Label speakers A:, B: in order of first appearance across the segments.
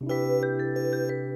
A: Música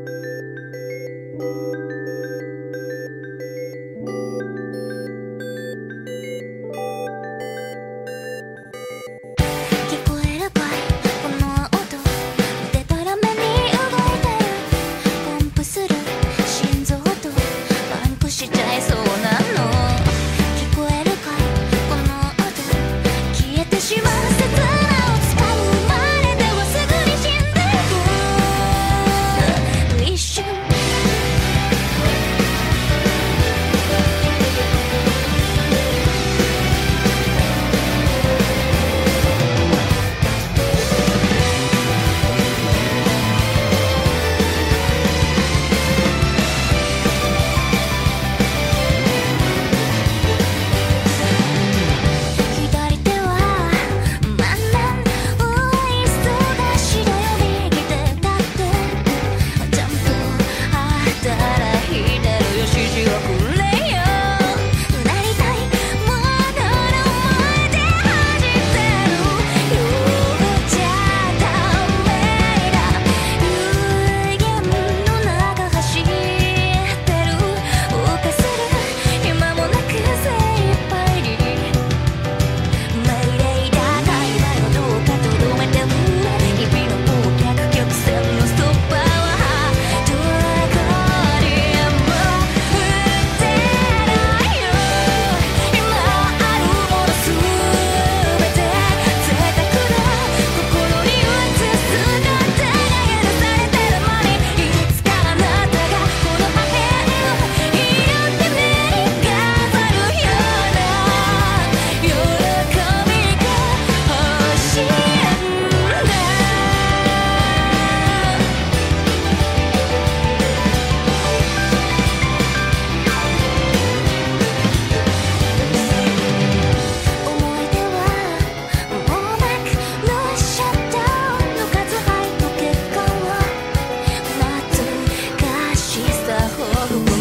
A: ขอ